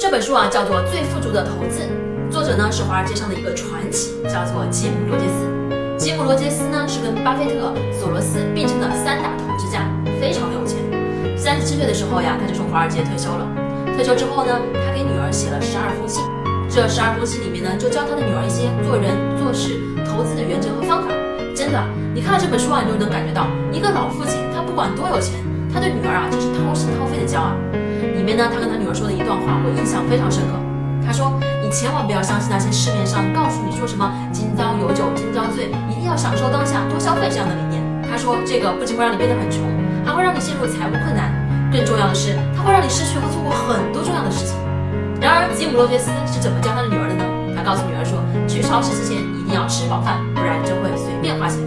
这本书啊叫做《最富足的投资》，作者呢是华尔街上的一个传奇，叫做吉姆·罗杰斯。吉姆·罗杰斯呢是跟巴菲特、索罗斯并称的三大投资家，非常的有钱。三十七岁的时候呀，他就从华尔街退休了。退休之后呢，他给女儿写了十二封信。这十二封信里面呢，就教他的女儿一些做人做事、投资的原则和方法。真的，你看了这本书啊，你就能感觉到一个老父亲，他不管多有钱，他对女儿啊就是掏心掏肺的教啊。面呢，他跟他女儿说的一段话，我印象非常深刻。他说：“你千万不要相信那些市面上告诉你说什么‘今朝有酒今朝醉’，一定要享受当下，多消费这样的理念。”他说：“这个不仅会让你变得很穷，还会让你陷入财务困难。更重要的是，它会让你失去和错过很多重要的事情。”然而，吉姆·罗杰斯是怎么教他的女儿的呢？他告诉女儿说：“去超市之前一定要吃饱饭，不然就会随便花钱。”